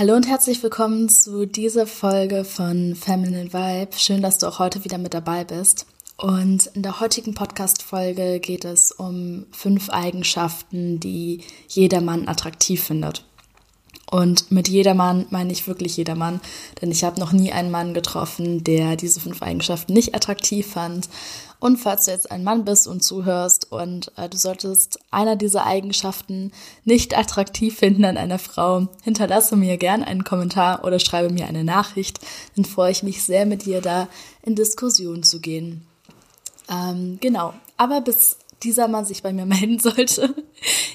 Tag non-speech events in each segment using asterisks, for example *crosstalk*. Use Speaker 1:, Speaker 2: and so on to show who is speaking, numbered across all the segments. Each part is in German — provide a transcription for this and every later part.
Speaker 1: Hallo und herzlich willkommen zu dieser Folge von Feminine Vibe. Schön, dass du auch heute wieder mit dabei bist. Und in der heutigen Podcast-Folge geht es um fünf Eigenschaften, die jedermann attraktiv findet. Und mit jedermann meine ich wirklich jedermann, denn ich habe noch nie einen Mann getroffen, der diese fünf Eigenschaften nicht attraktiv fand. Und falls du jetzt ein Mann bist und zuhörst und äh, du solltest einer dieser Eigenschaften nicht attraktiv finden an einer Frau, hinterlasse mir gern einen Kommentar oder schreibe mir eine Nachricht. Dann freue ich mich sehr, mit dir da in Diskussion zu gehen. Ähm, genau, aber bis dieser Mann sich bei mir *laughs* melden sollte,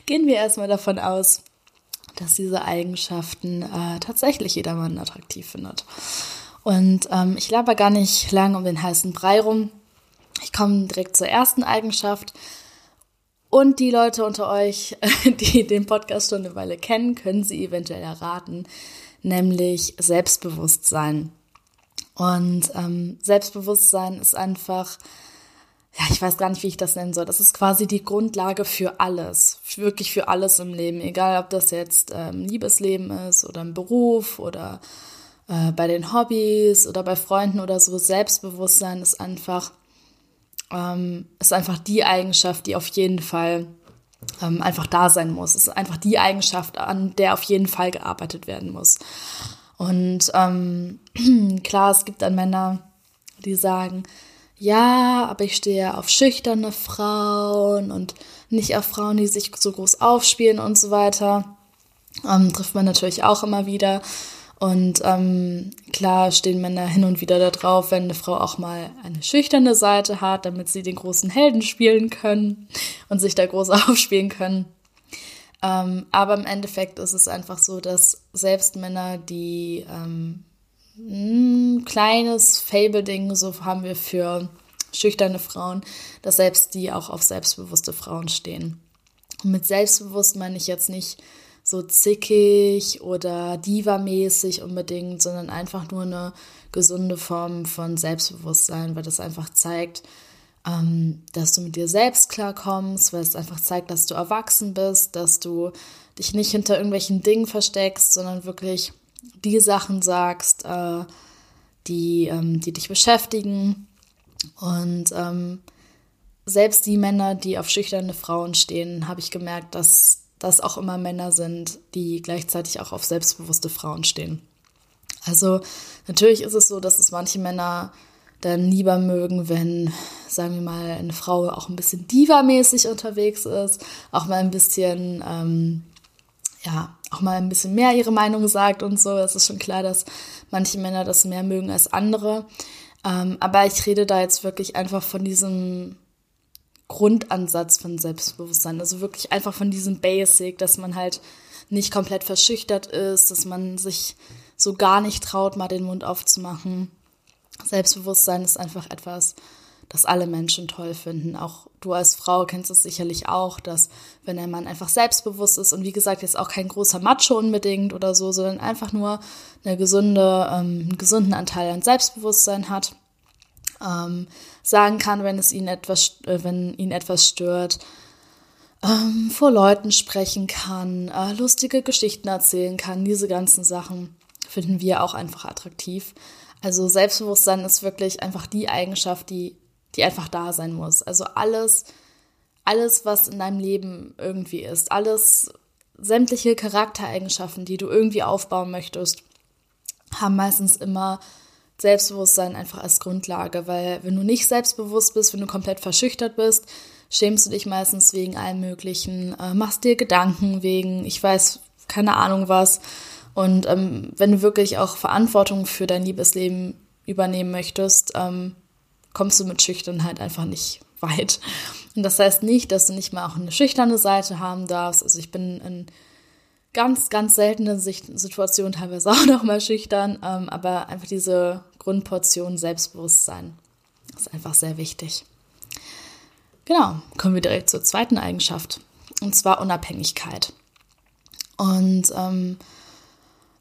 Speaker 1: gehen wir erstmal davon aus, dass diese Eigenschaften äh, tatsächlich jedermann attraktiv findet. Und ähm, ich laber gar nicht lang um den heißen Brei rum. Ich komme direkt zur ersten Eigenschaft. Und die Leute unter euch, *laughs* die den Podcast schon eine Weile kennen, können sie eventuell erraten, nämlich Selbstbewusstsein. Und ähm, Selbstbewusstsein ist einfach, ja, ich weiß gar nicht, wie ich das nennen soll. Das ist quasi die Grundlage für alles, wirklich für alles im Leben, egal ob das jetzt ähm, Liebesleben ist oder im Beruf oder äh, bei den Hobbys oder bei Freunden oder so. Selbstbewusstsein ist einfach ähm, ist einfach die Eigenschaft, die auf jeden Fall ähm, einfach da sein muss. Es ist einfach die Eigenschaft, an der auf jeden Fall gearbeitet werden muss. Und ähm, *clears throat* klar, es gibt dann Männer, die sagen, ja, aber ich stehe auf schüchterne Frauen und nicht auf Frauen, die sich so groß aufspielen und so weiter. Ähm, trifft man natürlich auch immer wieder. Und ähm, klar stehen Männer hin und wieder da drauf, wenn eine Frau auch mal eine schüchterne Seite hat, damit sie den großen Helden spielen können und sich da groß *laughs* aufspielen können. Ähm, aber im Endeffekt ist es einfach so, dass selbst Männer, die ähm, ein kleines Fable-Ding so haben wir für schüchterne Frauen, dass selbst die auch auf selbstbewusste Frauen stehen. Und mit selbstbewusst meine ich jetzt nicht so zickig oder diva-mäßig unbedingt, sondern einfach nur eine gesunde Form von Selbstbewusstsein, weil das einfach zeigt, ähm, dass du mit dir selbst klarkommst, weil es einfach zeigt, dass du erwachsen bist, dass du dich nicht hinter irgendwelchen Dingen versteckst, sondern wirklich die Sachen sagst, äh, die, ähm, die dich beschäftigen. Und ähm, selbst die Männer, die auf schüchterne Frauen stehen, habe ich gemerkt, dass dass auch immer Männer sind, die gleichzeitig auch auf selbstbewusste Frauen stehen. Also natürlich ist es so, dass es manche Männer dann lieber mögen, wenn, sagen wir mal, eine Frau auch ein bisschen diva-mäßig unterwegs ist, auch mal ein bisschen, ähm, ja, auch mal ein bisschen mehr ihre Meinung sagt und so. Es ist schon klar, dass manche Männer das mehr mögen als andere. Ähm, aber ich rede da jetzt wirklich einfach von diesem Grundansatz von Selbstbewusstsein. Also wirklich einfach von diesem Basic, dass man halt nicht komplett verschüchtert ist, dass man sich so gar nicht traut, mal den Mund aufzumachen. Selbstbewusstsein ist einfach etwas, das alle Menschen toll finden. Auch du als Frau kennst es sicherlich auch, dass wenn ein Mann einfach selbstbewusst ist und wie gesagt jetzt auch kein großer Macho unbedingt oder so, sondern einfach nur eine gesunde, ähm, einen gesunden Anteil an Selbstbewusstsein hat, ähm, sagen kann, wenn es ihn etwas, äh, wenn ihn etwas stört, ähm, vor Leuten sprechen kann, äh, lustige Geschichten erzählen kann. Diese ganzen Sachen finden wir auch einfach attraktiv. Also Selbstbewusstsein ist wirklich einfach die Eigenschaft, die, die einfach da sein muss. Also alles, alles, was in deinem Leben irgendwie ist, alles, sämtliche Charaktereigenschaften, die du irgendwie aufbauen möchtest, haben meistens immer Selbstbewusstsein einfach als Grundlage, weil wenn du nicht selbstbewusst bist, wenn du komplett verschüchtert bist, schämst du dich meistens wegen allem Möglichen, äh, machst dir Gedanken wegen, ich weiß, keine Ahnung was. Und ähm, wenn du wirklich auch Verantwortung für dein Liebesleben übernehmen möchtest, ähm, kommst du mit Schüchternheit einfach nicht *laughs* weit. Und das heißt nicht, dass du nicht mal auch eine schüchterne Seite haben darfst. Also ich bin in ganz, ganz seltene Situationen teilweise *laughs* auch noch mal schüchtern, ähm, aber einfach diese Grundportion Selbstbewusstsein ist einfach sehr wichtig. Genau, kommen wir direkt zur zweiten Eigenschaft. Und zwar Unabhängigkeit. Und ähm,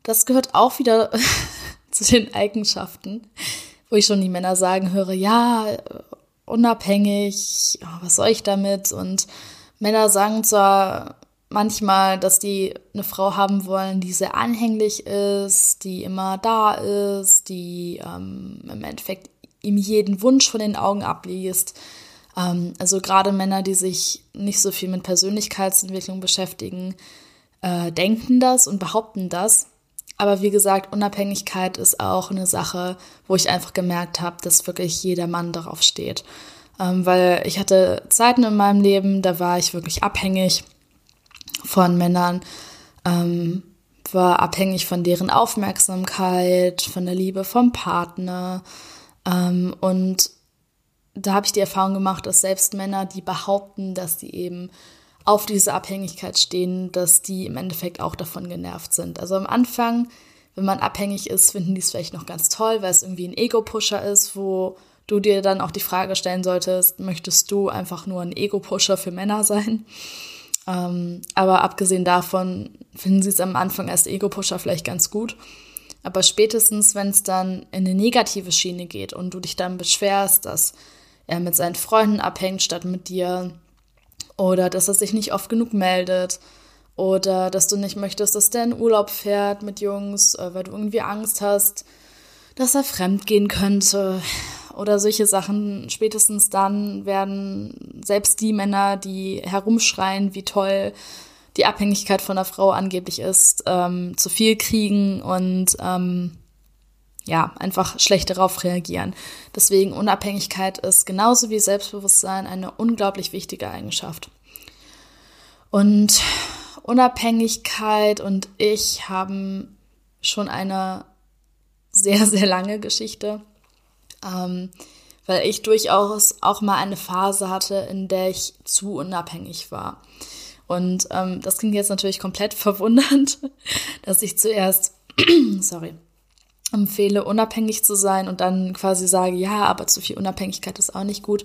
Speaker 1: das gehört auch wieder *laughs* zu den Eigenschaften, wo ich schon die Männer sagen höre, ja, unabhängig, was soll ich damit? Und Männer sagen zwar manchmal, dass die eine Frau haben wollen, die sehr anhänglich ist, die immer da ist, die ähm, im Endeffekt ihm jeden Wunsch von den Augen abliest. Ähm, also gerade Männer, die sich nicht so viel mit Persönlichkeitsentwicklung beschäftigen, äh, denken das und behaupten das. Aber wie gesagt, Unabhängigkeit ist auch eine Sache, wo ich einfach gemerkt habe, dass wirklich jeder Mann darauf steht. Ähm, weil ich hatte Zeiten in meinem Leben, da war ich wirklich abhängig von Männern, ähm, war abhängig von deren Aufmerksamkeit, von der Liebe vom Partner. Ähm, und da habe ich die Erfahrung gemacht, dass selbst Männer, die behaupten, dass sie eben auf diese Abhängigkeit stehen, dass die im Endeffekt auch davon genervt sind. Also am Anfang, wenn man abhängig ist, finden die es vielleicht noch ganz toll, weil es irgendwie ein Ego-Pusher ist, wo du dir dann auch die Frage stellen solltest, möchtest du einfach nur ein Ego-Pusher für Männer sein? Ähm, aber abgesehen davon finden sie es am Anfang als Ego-Pusher vielleicht ganz gut. Aber spätestens, wenn es dann in eine negative Schiene geht und du dich dann beschwerst, dass er mit seinen Freunden abhängt statt mit dir, oder dass er sich nicht oft genug meldet. Oder dass du nicht möchtest, dass der in Urlaub fährt mit Jungs, äh, weil du irgendwie Angst hast, dass er fremd gehen könnte. Oder solche Sachen. Spätestens dann werden selbst die Männer, die herumschreien, wie toll die Abhängigkeit von einer Frau angeblich ist, ähm, zu viel kriegen und ähm, ja, einfach schlecht darauf reagieren. Deswegen Unabhängigkeit ist genauso wie Selbstbewusstsein eine unglaublich wichtige Eigenschaft. Und Unabhängigkeit und ich haben schon eine sehr, sehr lange Geschichte, ähm, weil ich durchaus auch mal eine Phase hatte, in der ich zu unabhängig war. Und ähm, das klingt jetzt natürlich komplett *laughs* verwundernd, dass ich zuerst, *clears throat* sorry, empfehle, unabhängig zu sein und dann quasi sage, ja, aber zu viel Unabhängigkeit ist auch nicht gut.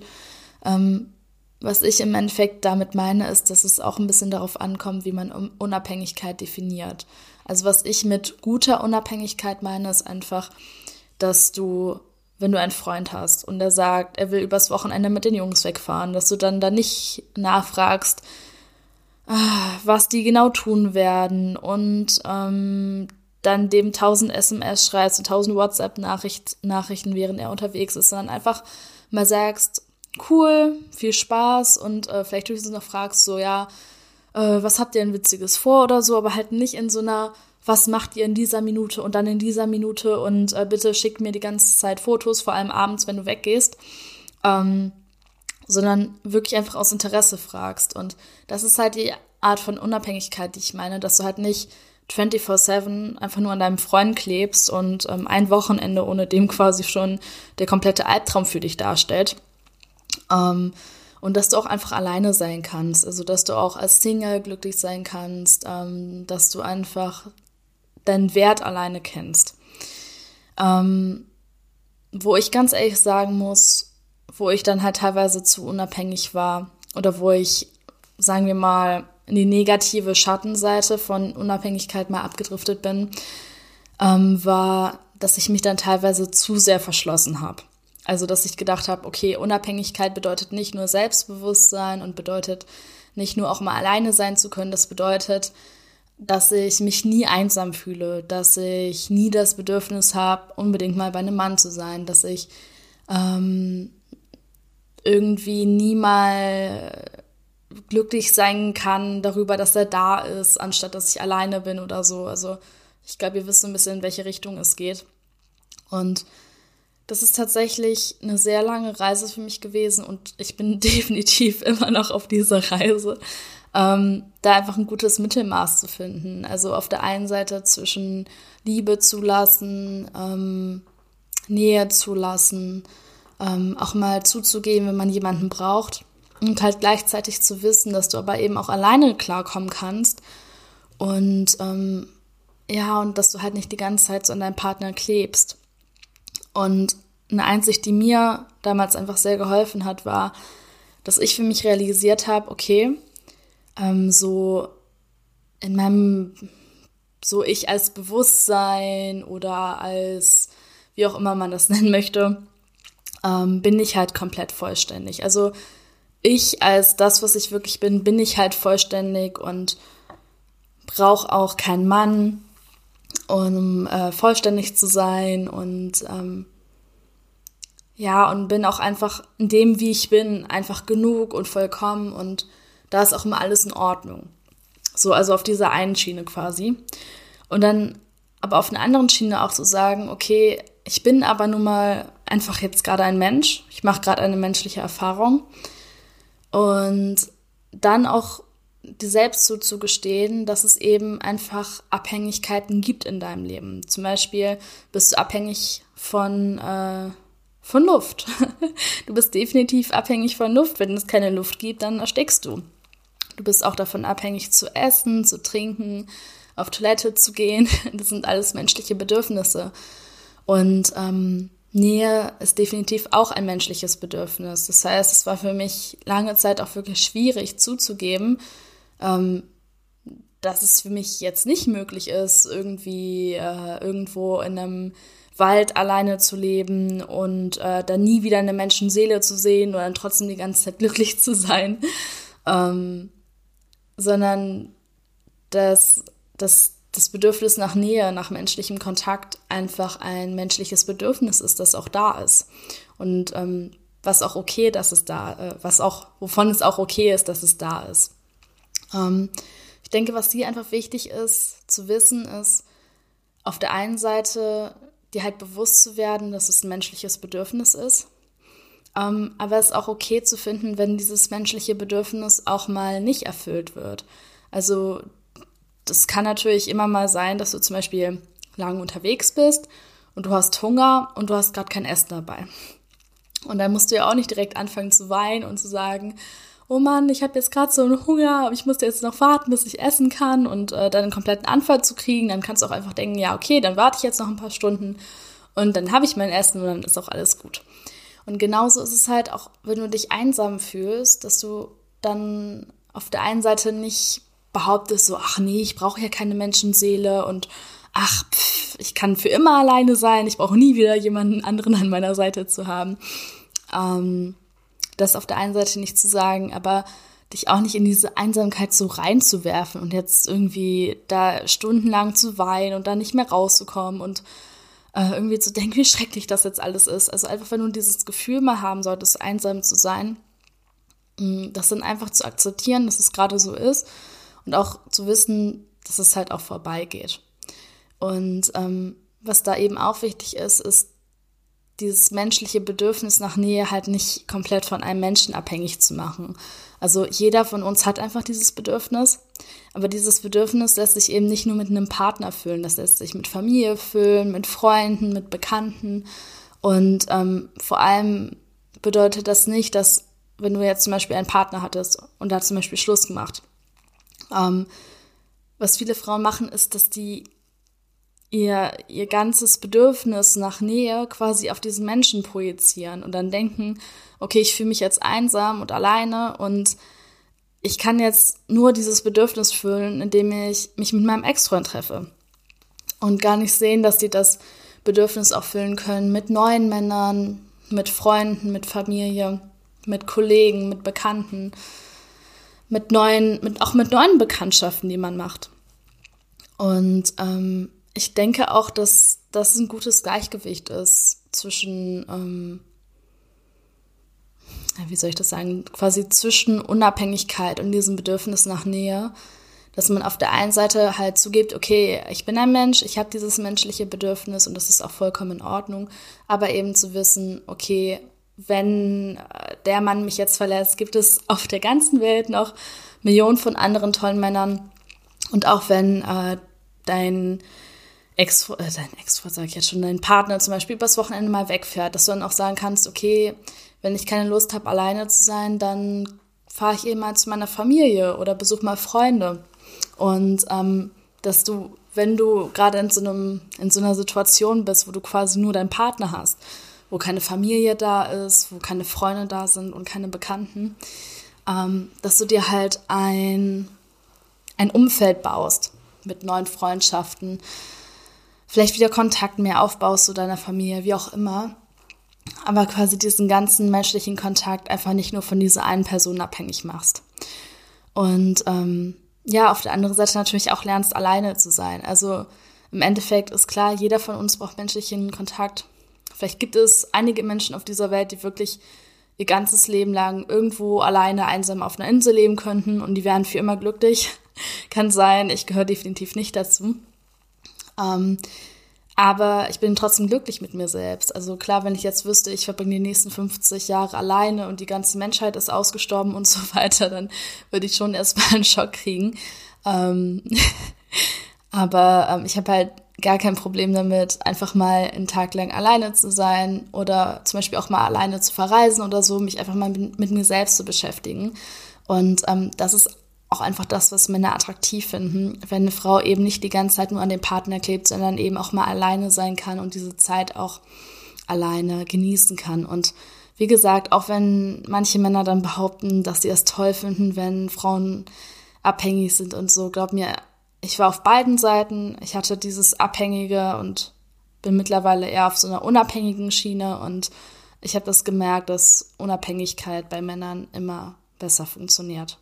Speaker 1: Ähm, was ich im Endeffekt damit meine, ist, dass es auch ein bisschen darauf ankommt, wie man Unabhängigkeit definiert. Also was ich mit guter Unabhängigkeit meine, ist einfach, dass du, wenn du einen Freund hast und der sagt, er will übers Wochenende mit den Jungs wegfahren, dass du dann da nicht nachfragst, ah, was die genau tun werden und ähm, dann dem 1000 SMS schreibst und 1000 WhatsApp-Nachrichten, während er unterwegs ist, sondern einfach mal sagst, cool, viel Spaß und äh, vielleicht höchstens noch fragst, so, ja, äh, was habt ihr denn Witziges vor oder so, aber halt nicht in so einer, was macht ihr in dieser Minute und dann in dieser Minute und äh, bitte schickt mir die ganze Zeit Fotos, vor allem abends, wenn du weggehst, ähm, sondern wirklich einfach aus Interesse fragst. Und das ist halt die Art von Unabhängigkeit, die ich meine, dass du halt nicht 24-7 einfach nur an deinem Freund klebst und ähm, ein Wochenende ohne dem quasi schon der komplette Albtraum für dich darstellt. Ähm, und dass du auch einfach alleine sein kannst, also dass du auch als Single glücklich sein kannst, ähm, dass du einfach deinen Wert alleine kennst. Ähm, wo ich ganz ehrlich sagen muss, wo ich dann halt teilweise zu unabhängig war oder wo ich, sagen wir mal, in die negative Schattenseite von Unabhängigkeit mal abgedriftet bin, ähm, war, dass ich mich dann teilweise zu sehr verschlossen habe. Also, dass ich gedacht habe, okay, Unabhängigkeit bedeutet nicht nur Selbstbewusstsein und bedeutet nicht nur auch mal alleine sein zu können, das bedeutet, dass ich mich nie einsam fühle, dass ich nie das Bedürfnis habe, unbedingt mal bei einem Mann zu sein, dass ich ähm, irgendwie nie mal glücklich sein kann darüber, dass er da ist, anstatt dass ich alleine bin oder so. Also ich glaube, ihr wisst ein bisschen, in welche Richtung es geht. Und das ist tatsächlich eine sehr lange Reise für mich gewesen und ich bin *laughs* definitiv immer noch auf dieser Reise, ähm, da einfach ein gutes Mittelmaß zu finden. Also auf der einen Seite zwischen Liebe zulassen, ähm, Nähe zulassen, ähm, auch mal zuzugeben, wenn man jemanden braucht und halt gleichzeitig zu wissen, dass du aber eben auch alleine klarkommen kannst. Und ähm, ja, und dass du halt nicht die ganze Zeit so an deinem Partner klebst. Und eine Einsicht, die mir damals einfach sehr geholfen hat, war, dass ich für mich realisiert habe, okay, ähm, so in meinem, so ich als Bewusstsein oder als, wie auch immer man das *laughs* nennen möchte, ähm, bin ich halt komplett vollständig. Also ich als das, was ich wirklich bin, bin ich halt vollständig und brauche auch keinen Mann, um äh, vollständig zu sein und ähm, ja, und bin auch einfach in dem, wie ich bin, einfach genug und vollkommen und da ist auch immer alles in Ordnung. So, also auf dieser einen Schiene quasi. Und dann aber auf einer anderen Schiene auch zu so sagen, okay, ich bin aber nun mal einfach jetzt gerade ein Mensch, ich mache gerade eine menschliche Erfahrung und dann auch dir selbst zuzugestehen, dass es eben einfach Abhängigkeiten gibt in deinem Leben. Zum Beispiel bist du abhängig von, äh, von Luft. *laughs* Du bist definitiv abhängig von Luft. Wenn es keine Luft gibt, dann erstickst du. Du bist auch davon abhängig zu essen, zu trinken, auf Toilette zu gehen. *laughs* Das sind alles menschliche Bedürfnisse. Und ähm, Nähe ist definitiv auch ein menschliches Bedürfnis. Das heißt, es war für mich lange Zeit auch wirklich schwierig zuzugeben, ähm, dass es für mich jetzt nicht möglich ist, irgendwie äh, irgendwo in einem Wald alleine zu leben und äh, dann nie wieder eine Menschenseele zu sehen oder dann trotzdem die ganze Zeit *laughs* glücklich zu sein, ähm, sondern dass, dass das Bedürfnis nach Nähe, nach menschlichem Kontakt einfach ein menschliches Bedürfnis ist, das auch da ist. Und ähm, was auch okay, dass es da, äh, was auch, wovon es auch okay ist, dass es da ist. Ähm, ich denke, was hier einfach wichtig ist zu wissen, ist, auf der einen Seite dir halt bewusst zu werden, dass es ein menschliches Bedürfnis ist. Ähm, aber es ist auch okay zu finden, wenn dieses menschliche Bedürfnis auch mal nicht erfüllt wird. Also das kann natürlich immer mal sein, dass du zum Beispiel lang unterwegs bist und du hast Hunger und du hast gerade kein Essen dabei. Und dann musst du ja auch nicht direkt anfangen zu weinen und zu sagen, oh Mann, ich habe jetzt gerade so einen Hunger, aber ich musste jetzt noch warten, bis ich essen kann und äh, dann einen kompletten Anfall zu kriegen. Dann kannst du auch einfach denken, ja, okay, dann warte ich jetzt noch ein paar Stunden und dann habe ich mein Essen und dann ist auch alles gut. Und genauso ist es halt auch, wenn du dich einsam fühlst, dass du dann auf der einen Seite nicht behauptest, so, ach nee, ich brauche ja keine Menschenseele und ach, pff, ich kann für immer alleine sein, ich brauche nie wieder jemanden anderen an meiner Seite zu haben. Ähm, das auf der einen Seite nicht zu sagen, aber dich auch nicht in diese Einsamkeit so reinzuwerfen und jetzt irgendwie da stundenlang zu weinen und da nicht mehr rauszukommen und äh, irgendwie zu denken, *laughs* wie schrecklich das jetzt alles ist. Also einfach, wenn du dieses Gefühl mal haben solltest, einsam zu sein, mm, das dann einfach zu akzeptieren, dass es gerade so ist und auch zu wissen, dass es halt auch vorbeigeht. Und ähm, was da eben auch wichtig ist, ist dieses menschliche Bedürfnis nach Nähe halt nicht komplett von einem Menschen abhängig zu machen. Also jeder von uns hat einfach dieses Bedürfnis, aber dieses Bedürfnis lässt sich eben nicht nur mit einem Partner füllen, das lässt sich mit Familie füllen, mit Freunden, mit Bekannten und ähm, vor allem bedeutet das nicht, dass wenn du jetzt zum Beispiel einen Partner hattest und da zum Beispiel Schluss gemacht, ähm, was viele Frauen machen, ist, dass die ihr, ihr ganzes Bedürfnis nach Nähe quasi auf diesen Menschen projizieren und dann denken, okay, ich fühle mich jetzt einsam und alleine und ich kann jetzt nur dieses Bedürfnis füllen, indem ich mich mit meinem Ex-Freund treffe. Und gar nicht sehen, dass die das Bedürfnis auch füllen können mit neuen Männern, mit Freunden, mit Familie, mit Kollegen, mit Bekannten, mit neuen, mit, auch mit neuen Bekanntschaften, die man macht. Und ähm, ich denke auch, dass das ein gutes Gleichgewicht ist zwischen, ähm, wie soll ich das sagen, quasi zwischen Unabhängigkeit und diesem Bedürfnis nach Nähe. Dass man auf der einen Seite halt zugibt, okay, ich bin ein Mensch, ich habe dieses menschliche Bedürfnis und das ist auch vollkommen in Ordnung, aber eben zu wissen, okay, wenn äh, der Mann mich jetzt verlässt, gibt es auf der ganzen Welt noch Millionen von anderen tollen Männern. Und auch wenn äh, dein Ex, äh, dein Ex, sag ich jetzt schon, dein Partner zum Beispiel übers Wochenende mal wegfährt, dass du dann auch sagen kannst, okay, wenn ich keine Lust habe, alleine zu sein, dann fahre ich eben mal zu meiner Familie oder besuche mal Freunde. Und ähm, dass du, wenn du gerade in so in so einer Situation bist, wo du quasi nur deinen Partner hast, wo keine Familie da ist, wo keine Freunde da sind und keine Bekannten, ähm, dass du dir halt ein, ein Umfeld baust mit neuen Freundschaften, vielleicht wieder Kontakt mehr aufbaust zu deiner Familie, wie auch immer. Aber quasi diesen ganzen menschlichen Kontakt einfach nicht nur von dieser einen Person abhängig machst. Und ähm, ja, auf der anderen Seite natürlich auch lernst, alleine zu sein. Also im Endeffekt ist klar, jeder von uns braucht menschlichen Kontakt. Vielleicht gibt es einige Menschen auf dieser Welt, die wirklich ihr ganzes Leben lang irgendwo alleine einsam auf einer Insel leben könnten und die wären für immer glücklich. *laughs* Kann sein, ich gehöre definitiv nicht dazu. Ähm, aber ich bin trotzdem glücklich mit mir selbst. Also klar, wenn ich jetzt wüsste, ich verbringe die nächsten 50 Jahre alleine und die ganze Menschheit ist ausgestorben und *laughs* so weiter, dann würde ich schon erstmal einen Schock kriegen. Ähm *laughs* aber ähm, ich habe halt gar kein Problem damit, einfach mal einen Tag lang alleine zu sein oder zum Beispiel auch mal alleine zu verreisen oder so, mich einfach mal mit, mit mir selbst zu beschäftigen. Und ähm, das ist auch einfach das, was Männer attraktiv finden, wenn eine Frau eben nicht die ganze Zeit nur an den Partner klebt, sondern eben auch mal alleine sein kann und diese Zeit auch alleine genießen kann. Und wie gesagt, auch wenn manche Männer dann behaupten, dass sie es toll finden, wenn Frauen abhängig sind und so, glaub mir, ich war auf beiden Seiten. Ich hatte dieses Abhängige und bin mittlerweile eher auf so einer unabhängigen Schiene und ich habe das gemerkt, dass Unabhängigkeit bei Männern immer besser funktioniert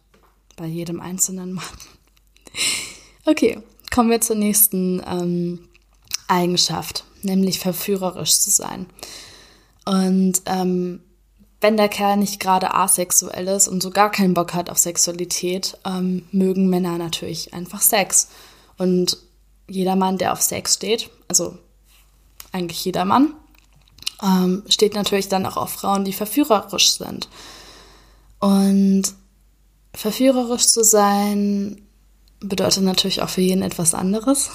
Speaker 1: bei jedem einzelnen Mann. Okay, kommen wir zur nächsten ähm, Eigenschaft, nämlich verführerisch zu sein. Und ähm, wenn der Kerl nicht gerade asexuell ist und so gar keinen Bock hat auf Sexualität, ähm, mögen Männer natürlich einfach Sex. Und jeder Mann, der auf Sex steht, also eigentlich jeder Mann, ähm, steht natürlich dann auch auf Frauen, die verführerisch sind. Und Verführerisch zu sein bedeutet natürlich auch für jeden etwas anderes.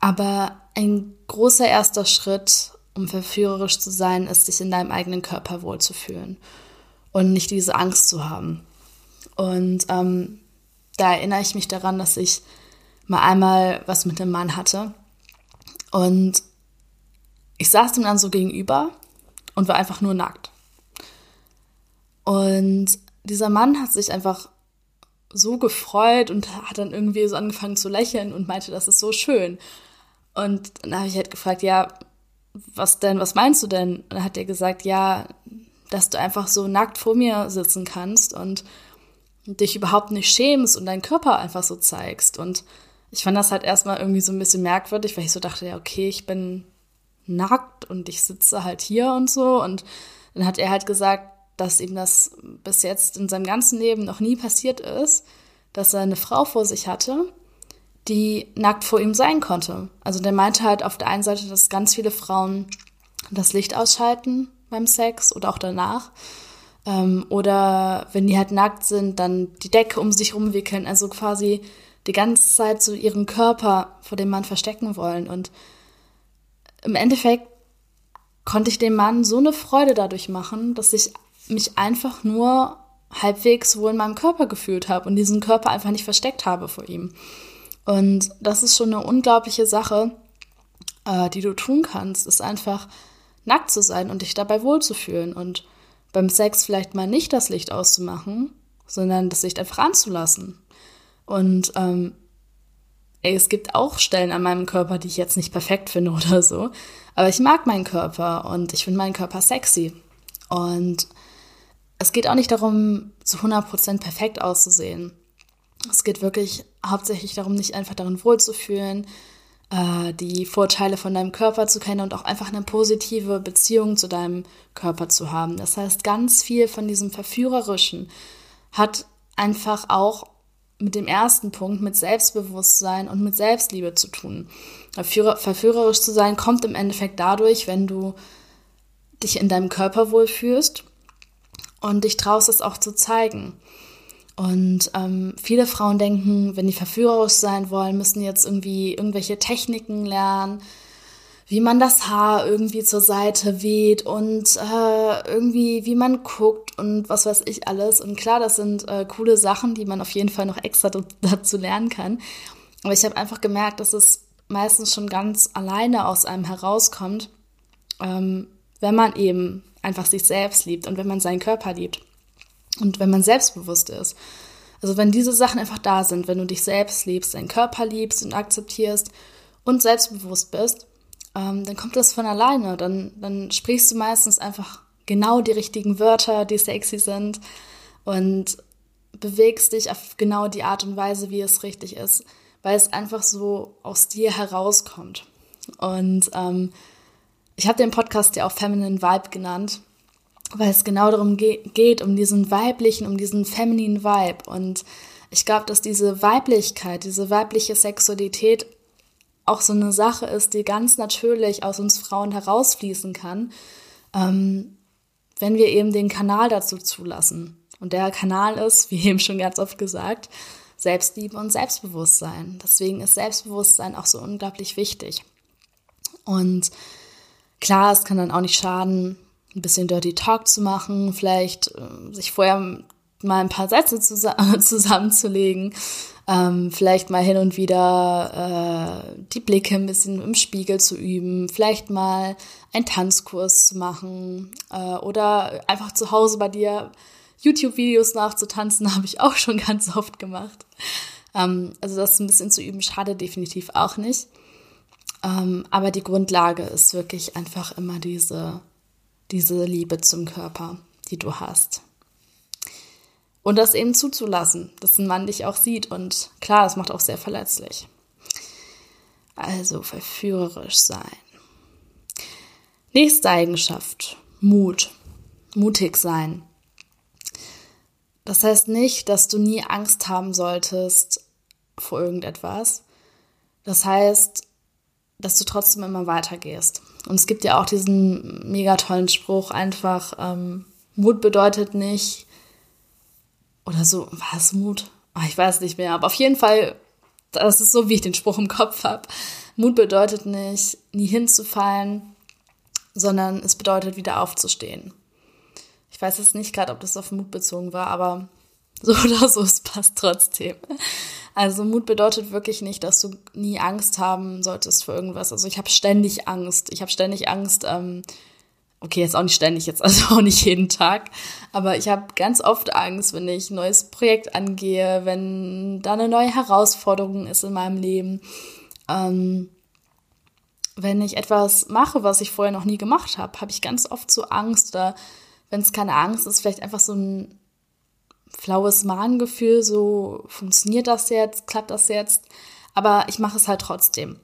Speaker 1: Aber ein großer erster Schritt, um verführerisch zu sein, ist, dich in deinem eigenen Körper wohlzufühlen und nicht diese Angst zu haben. Und ähm, da erinnere ich mich daran, dass ich mal einmal was mit einem Mann hatte und ich saß ihm dann so gegenüber und war einfach nur nackt. Und dieser Mann hat sich einfach so gefreut und hat dann irgendwie so angefangen zu lächeln und meinte, das ist so schön. Und dann habe ich halt gefragt, ja, was denn, was meinst du denn? Und dann hat er gesagt, ja, dass du einfach so nackt vor mir sitzen kannst und dich überhaupt nicht schämst und deinen Körper einfach so zeigst. Und ich fand das halt erstmal irgendwie so ein bisschen merkwürdig, weil ich so dachte, ja, okay, ich bin nackt und ich sitze halt hier und so. Und dann hat er halt gesagt, dass ihm das bis jetzt in seinem ganzen Leben noch nie passiert ist, dass er eine Frau vor sich hatte, die nackt vor ihm sein konnte. Also der meinte halt auf der einen Seite, dass ganz viele Frauen das Licht ausschalten beim Sex oder auch danach. Ähm, oder wenn die halt nackt sind, dann die Decke um sich rumwickeln. Also quasi die ganze Zeit so ihren Körper vor dem Mann verstecken wollen. Und im Endeffekt konnte ich dem Mann so eine Freude dadurch machen, dass ich mich einfach nur halbwegs wohl in meinem Körper gefühlt habe und diesen Körper einfach nicht versteckt habe vor ihm. Und das ist schon eine unglaubliche Sache, äh, die du tun kannst, ist einfach nackt zu sein und dich dabei wohlzufühlen und beim Sex vielleicht mal nicht das Licht auszumachen, sondern das Licht einfach anzulassen. Und ähm, ey, es gibt auch Stellen an meinem Körper, die ich jetzt nicht perfekt finde *laughs* oder so, aber ich mag meinen Körper und ich finde meinen Körper sexy. Und es geht auch nicht darum, zu 100% perfekt auszusehen. Es geht wirklich hauptsächlich darum, nicht einfach darin wohlzufühlen, äh, die Vorteile von deinem Körper zu kennen und auch einfach eine positive Beziehung zu deinem Körper zu haben. Das heißt, ganz viel von diesem Verführerischen hat einfach auch mit dem ersten Punkt, mit Selbstbewusstsein und mit Selbstliebe zu tun. verführerisch zu sein kommt im Endeffekt dadurch, wenn du dich in deinem Körper wohlfühlst und dich traust es auch zu zeigen. Und ähm, viele Frauen denken, wenn die verführerisch sein wollen, müssen jetzt irgendwie irgendwelche Techniken lernen, wie man das Haar irgendwie zur Seite weht und äh, irgendwie wie man guckt und was weiß ich alles. Und klar, das sind äh, coole Sachen, die man auf jeden Fall noch extra *laughs* dazu lernen kann. Aber ich habe einfach gemerkt, dass es meistens schon ganz alleine aus einem herauskommt, ähm, wenn man eben einfach sich selbst liebt und wenn man seinen Körper liebt und wenn man selbstbewusst ist. Also wenn diese Sachen einfach da sind, wenn du dich selbst liebst, deinen Körper liebst und akzeptierst und selbstbewusst bist, ähm, dann kommt das von alleine. Dann, dann sprichst du meistens einfach genau die richtigen Wörter, die sexy sind und bewegst dich auf genau die Art und Weise, wie es richtig ist, weil es einfach so aus dir herauskommt. Und ähm, ich habe den Podcast ja auch Feminine Vibe genannt, weil es genau darum ge geht, um diesen weiblichen, um diesen femininen Vibe. Und ich glaube, dass diese Weiblichkeit, diese weibliche Sexualität auch so eine Sache ist, die ganz natürlich aus uns Frauen herausfließen kann, ähm, wenn wir eben den Kanal dazu zulassen. Und der Kanal ist, wie eben schon ganz oft gesagt, Selbstliebe und Selbstbewusstsein. Deswegen ist Selbstbewusstsein auch so unglaublich wichtig. Und klar, es kann dann auch nicht schaden, ein bisschen Dirty Talk zu machen, vielleicht äh, sich vorher mal ein paar Sätze zus *laughs* zusammenzulegen, ähm, vielleicht mal hin und wieder äh, die Blicke ein bisschen im Spiegel zu üben, vielleicht mal einen Tanzkurs zu machen äh, oder einfach zu Hause bei dir YouTube-Videos nachzutanzen, *laughs* habe ich auch schon ganz oft gemacht. Ähm, also das ein bisschen zu üben, schade definitiv auch nicht. Ähm, aber die Grundlage ist wirklich einfach immer diese diese Liebe zum Körper, die du hast. Und das eben zuzulassen, dass ein Mann dich auch sieht. Und klar, das macht auch sehr verletzlich. Also verführerisch sein. Nächste Eigenschaft, Mut. Mutig sein. Das heißt nicht, dass du nie Angst haben solltest vor irgendetwas. Das heißt, dass du trotzdem immer weitergehst. Und es gibt ja auch diesen mega tollen Spruch, einfach ähm, Mut bedeutet nicht, oder so, was Mut? Ach, ich weiß nicht mehr, aber auf jeden Fall, das ist so, wie ich den Spruch im Kopf habe. Mut bedeutet nicht, nie hinzufallen, sondern es bedeutet, wieder aufzustehen. Ich weiß jetzt nicht gerade, ob das auf Mut bezogen war, aber so oder so, es passt trotzdem. Also Mut bedeutet wirklich nicht, dass du nie Angst haben solltest für irgendwas. Also ich habe ständig Angst. Ich habe ständig Angst. Ähm, okay, jetzt auch nicht ständig, jetzt also *laughs* auch nicht jeden Tag. Aber ich habe ganz oft Angst, wenn ich ein neues Projekt angehe, wenn da eine neue Herausforderung ist in meinem Leben. Ähm, wenn ich etwas mache, was ich vorher noch nie gemacht habe, habe ich ganz oft so Angst. Oder wenn es keine Angst ist, vielleicht einfach so ein flaues Magengefühl, so funktioniert das jetzt, klappt das jetzt, aber ich mache es halt trotzdem.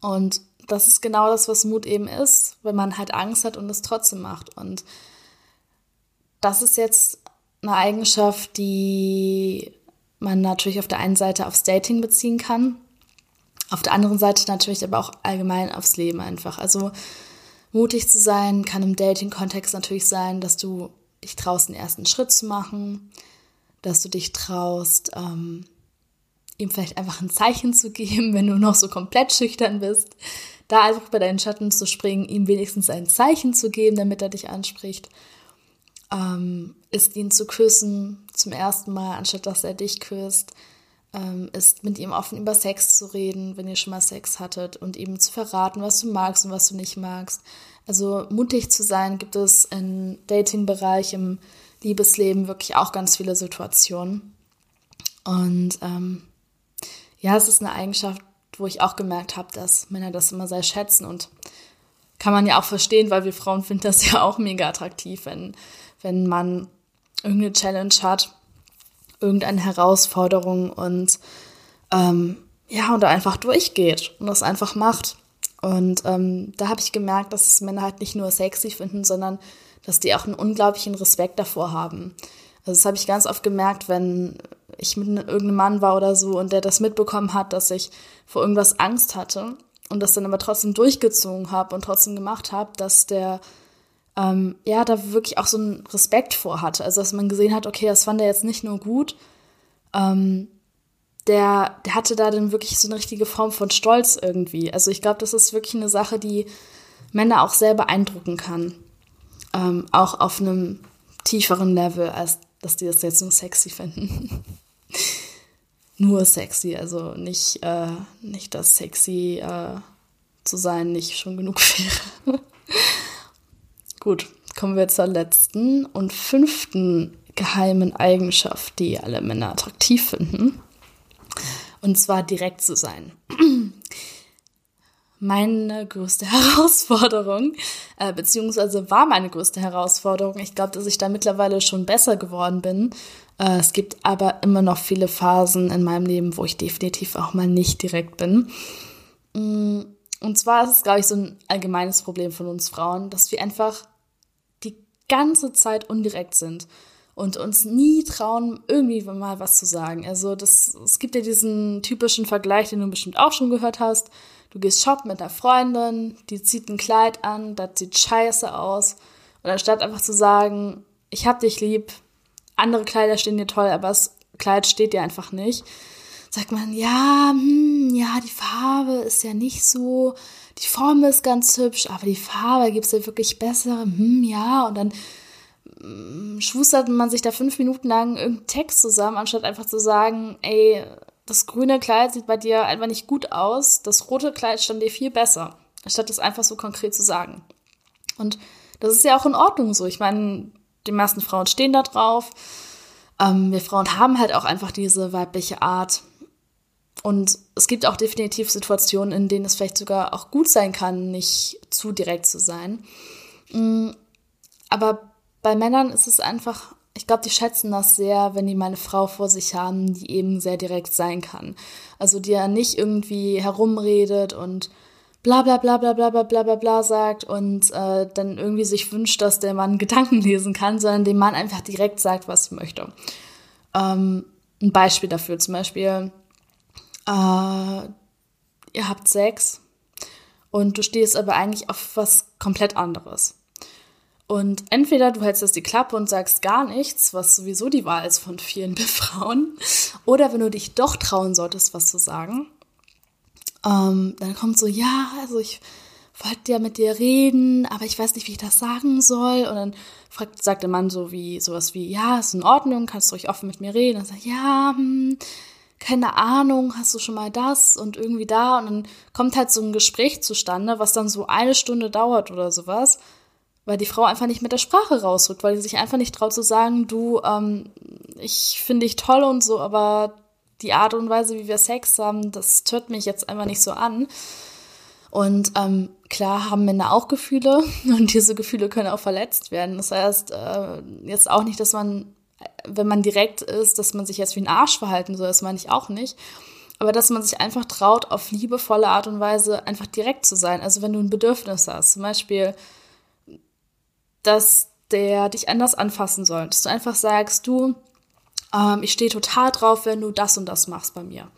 Speaker 1: Und das ist genau das, was Mut eben ist, wenn man halt Angst hat und es trotzdem macht. Und das ist jetzt eine Eigenschaft, die man natürlich auf der einen Seite aufs Dating beziehen kann, auf der anderen Seite natürlich aber auch allgemein aufs Leben einfach. Also mutig zu sein kann im Dating-Kontext natürlich sein, dass du dich traust, den ersten Schritt zu machen, dass du dich traust, ähm, ihm vielleicht einfach ein Zeichen zu geben, *laughs* wenn du noch so komplett schüchtern bist, da einfach bei deinen Schatten zu springen, ihm wenigstens ein Zeichen zu geben, damit er dich anspricht, ähm, ist ihn zu küssen zum ersten Mal, anstatt dass er dich küsst, ähm, ist mit ihm offen über Sex zu reden, wenn ihr schon mal Sex hattet und ihm zu verraten, was du magst und was du nicht magst. Also mutig zu sein gibt es im Dating-Bereich, im Liebesleben wirklich auch ganz viele Situationen. Und ähm, ja, es ist eine Eigenschaft, wo ich auch gemerkt habe, dass Männer das immer sehr schätzen und kann man ja auch verstehen, weil wir Frauen finden das *laughs* ja auch mega attraktiv, wenn, wenn man irgendeine Challenge hat, irgendeine Herausforderung und ähm, ja, und da einfach durchgeht und das einfach macht. Und ähm, da habe ich gemerkt, dass Männer halt nicht nur sexy finden, sondern dass die auch einen unglaublichen Respekt davor haben. Also das habe ich ganz oft gemerkt, wenn ich mit ne, irgendeinem Mann war oder so und der das mitbekommen hat, dass ich vor irgendwas Angst hatte und das dann aber trotzdem durchgezogen habe und trotzdem gemacht habe, dass der ähm, ja da wirklich auch so einen Respekt vor hatte. Also dass man gesehen hat, okay, das fand er jetzt nicht nur gut, ähm, der, der hatte da dann wirklich so eine richtige Form von Stolz irgendwie. Also ich glaube, das ist wirklich eine Sache, die Männer auch sehr beeindrucken kann. Ähm, auch auf einem tieferen Level, als dass die das jetzt nur sexy finden. *laughs* nur sexy, also nicht, äh, nicht dass sexy äh, zu sein nicht schon genug *laughs* wäre. Gut, kommen wir zur letzten und fünften geheimen Eigenschaft, die alle Männer attraktiv finden. Und zwar direkt zu sein. *clears throat* Meine größte *laughs* Herausforderung, äh, beziehungsweise war meine größte Herausforderung. Ich glaube, dass ich da mittlerweile schon besser geworden bin. Äh, es gibt aber immer noch viele Phasen in meinem Leben, wo ich definitiv auch mal nicht direkt bin. Mm, und zwar ist es, glaube ich, so ein allgemeines Problem von uns Frauen, dass wir einfach die ganze Zeit undirekt sind und uns nie trauen, irgendwie mal was zu sagen. Also das, es gibt ja diesen typischen Vergleich, den du bestimmt auch schon gehört hast. Du gehst shoppen mit einer Freundin, die zieht ein Kleid an, das sieht scheiße aus. Und anstatt einfach zu sagen, ich hab dich lieb, andere Kleider stehen dir toll, aber das Kleid steht dir einfach nicht, sagt man, ja, hm, ja, die Farbe ist ja nicht so, die Form ist ganz hübsch, aber die Farbe gibt's ja wirklich bessere, hm, ja, und dann schwustert man sich da fünf Minuten lang irgendeinen Text zusammen, anstatt einfach zu sagen, ey, das grüne Kleid sieht bei dir einfach nicht gut aus, das rote Kleid stand dir viel besser, anstatt das einfach so konkret zu sagen. Und das ist ja auch in Ordnung so. Ich meine, die meisten Frauen stehen da drauf. Ähm, wir Frauen haben halt auch einfach diese weibliche Art. Und es gibt auch definitiv Situationen, in denen es vielleicht sogar auch gut sein kann, nicht zu direkt zu sein. Mm, aber bei Männern ist es einfach, ich glaube, die schätzen das sehr, wenn die mal eine Frau vor sich haben, die eben sehr direkt sein kann. Also die ja nicht irgendwie herumredet und bla bla bla bla bla bla bla bla bla sagt und äh, dann irgendwie sich wünscht, dass der Mann *laughs* Gedanken lesen kann, sondern dem Mann einfach direkt sagt, was er möchte. Ähm, ein Beispiel dafür zum Beispiel, äh, ihr habt Sex und du stehst aber eigentlich auf was komplett anderes. Und entweder du hältst jetzt die Klappe und sagst gar nichts, was sowieso die Wahl ist von vielen *laughs* Frauen, oder wenn du dich doch trauen solltest, was zu sagen, ähm, dann kommt so, ja, also ich wollte ja mit dir reden, aber ich weiß nicht, wie ich das sagen soll. Und dann fragt, sagt der Mann so wie sowas wie, ja, ist in Ordnung, kannst du ruhig offen mit mir reden. Und dann sagt, ja, hm, keine Ahnung, hast du schon mal das und irgendwie da. Und dann kommt halt so ein Gespräch zustande, was dann so eine Stunde dauert oder sowas weil die Frau einfach nicht mit der Sprache rausrückt, weil sie sich einfach nicht traut zu sagen, du, ähm, ich finde dich toll und so, aber die Art und Weise, wie wir Sex haben, das tört mich jetzt einfach nicht so an. Und ähm, klar haben Männer auch Gefühle *laughs* und diese Gefühle können auch verletzt werden. Das heißt, äh, jetzt auch nicht, dass man, wenn man direkt ist, dass man sich jetzt wie ein Arsch verhalten soll, das meine ich auch nicht. Aber dass man sich einfach traut, auf liebevolle Art und Weise einfach direkt zu sein. Also wenn du ein Bedürfnis hast, zum Beispiel, dass der dich anders anfassen soll. Dass du einfach sagst, du, ähm, ich stehe total drauf, wenn du das und das machst bei mir.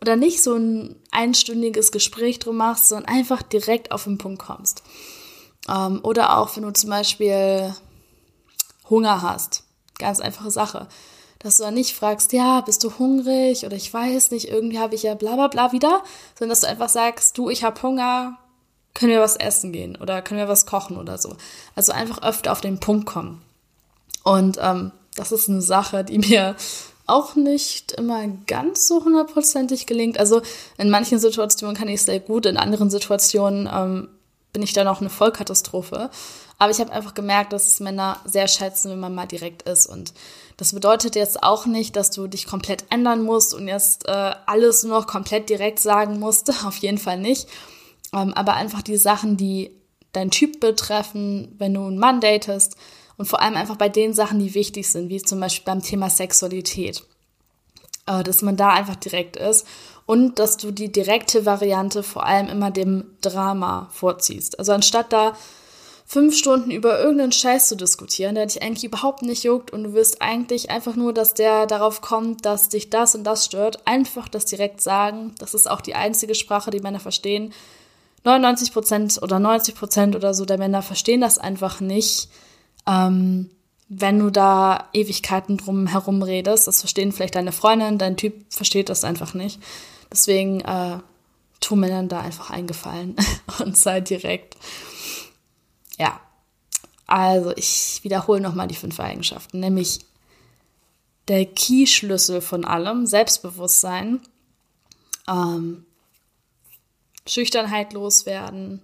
Speaker 1: Oder nicht so ein einstündiges Gespräch drum machst, sondern einfach direkt auf den Punkt kommst. Ähm, oder auch, wenn du zum Beispiel Hunger hast. Ganz einfache Sache. Dass du dann nicht fragst, ja, bist du hungrig oder ich weiß nicht, irgendwie habe ich ja bla bla bla wieder, sondern dass du einfach sagst, du, ich habe Hunger, können wir was essen gehen oder können wir was kochen oder so. Also einfach öfter auf den Punkt kommen. Und ähm, das ist eine Sache, die mir auch nicht immer ganz so hundertprozentig gelingt. Also in manchen Situationen kann ich es sehr gut, in anderen Situationen ähm, bin ich dann auch eine Vollkatastrophe. Aber ich habe einfach gemerkt, dass Männer sehr schätzen, wenn man mal direkt ist. Und das bedeutet jetzt auch nicht, dass du dich komplett ändern musst und jetzt äh, alles nur noch komplett direkt sagen musst. *laughs* Auf jeden Fall nicht. Ähm, aber einfach die Sachen, die dein Typ betreffen, wenn du einen Mann datest und vor allem einfach bei den Sachen, die wichtig sind, wie zum Beispiel beim Thema Sexualität, äh, dass man da einfach direkt ist und dass du die direkte Variante vor allem immer dem Drama vorziehst. Also anstatt da fünf Stunden über irgendeinen Scheiß zu diskutieren, der dich eigentlich überhaupt nicht juckt und du willst eigentlich einfach nur, dass der darauf kommt, dass dich das und das stört, einfach das direkt sagen. Das ist auch die einzige Sprache, die Männer verstehen. 99 Prozent oder 90 Prozent oder so der Männer verstehen das einfach nicht, ähm, wenn du da Ewigkeiten drum herum redest. Das verstehen vielleicht deine Freundin, dein Typ versteht das einfach nicht. Deswegen äh, tu Männern da einfach eingefallen *laughs* und sei direkt. Ja, also ich wiederhole nochmal die fünf Eigenschaften, nämlich der Key-Schlüssel von allem, Selbstbewusstsein, ähm, Schüchternheit loswerden,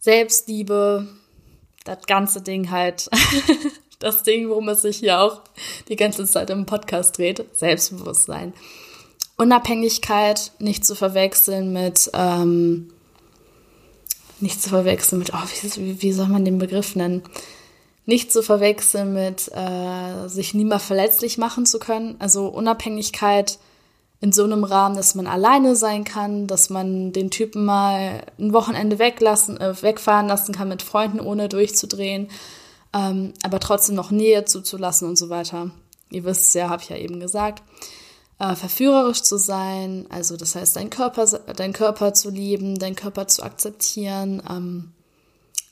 Speaker 1: Selbstliebe, das ganze Ding halt, *laughs* das Ding, worum es sich hier auch die ganze Zeit im Podcast dreht, Selbstbewusstsein. Unabhängigkeit nicht zu verwechseln mit, ähm, nicht zu verwechseln mit, oh, wie, wie soll man den Begriff nennen? Nicht zu verwechseln mit, äh, sich nie mehr verletzlich machen zu können. Also Unabhängigkeit in so einem Rahmen, dass man alleine sein kann, dass man den Typen mal ein Wochenende weglassen, äh, wegfahren lassen kann mit Freunden, ohne durchzudrehen, ähm, aber trotzdem noch Nähe zuzulassen und so weiter. Ihr wisst es ja, habe ich ja eben gesagt äh, verführerisch zu sein, also das heißt, deinen Körper, deinen Körper zu lieben, deinen Körper zu akzeptieren, ähm,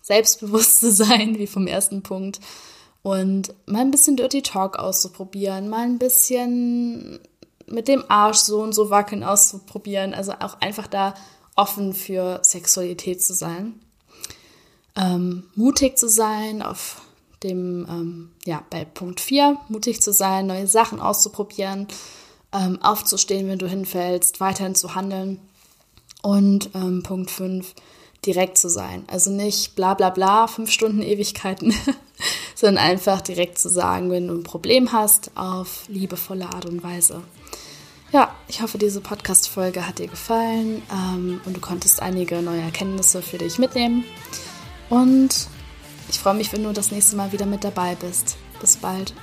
Speaker 1: selbstbewusst zu sein, wie vom ersten Punkt, und mal ein bisschen Dirty Talk auszuprobieren, mal ein bisschen mit dem Arsch so und so wackeln auszuprobieren, also auch einfach da offen für Sexualität zu sein. Ähm, mutig zu sein auf dem, ähm, ja, bei Punkt 4, mutig zu sein, neue Sachen auszuprobieren, ähm, aufzustehen, wenn du hinfällst, weiterhin zu handeln. Und ähm, Punkt 5, direkt zu sein. Also nicht bla bla bla, fünf Stunden Ewigkeiten, *laughs* sondern einfach direkt zu sagen, wenn du ein Problem hast, auf liebevolle Art und Weise. Ja, ich hoffe, diese Podcast-Folge hat dir gefallen ähm, und du konntest einige neue Erkenntnisse für dich mitnehmen. Und ich freue mich, wenn du das nächste Mal wieder mit dabei bist. Bis bald.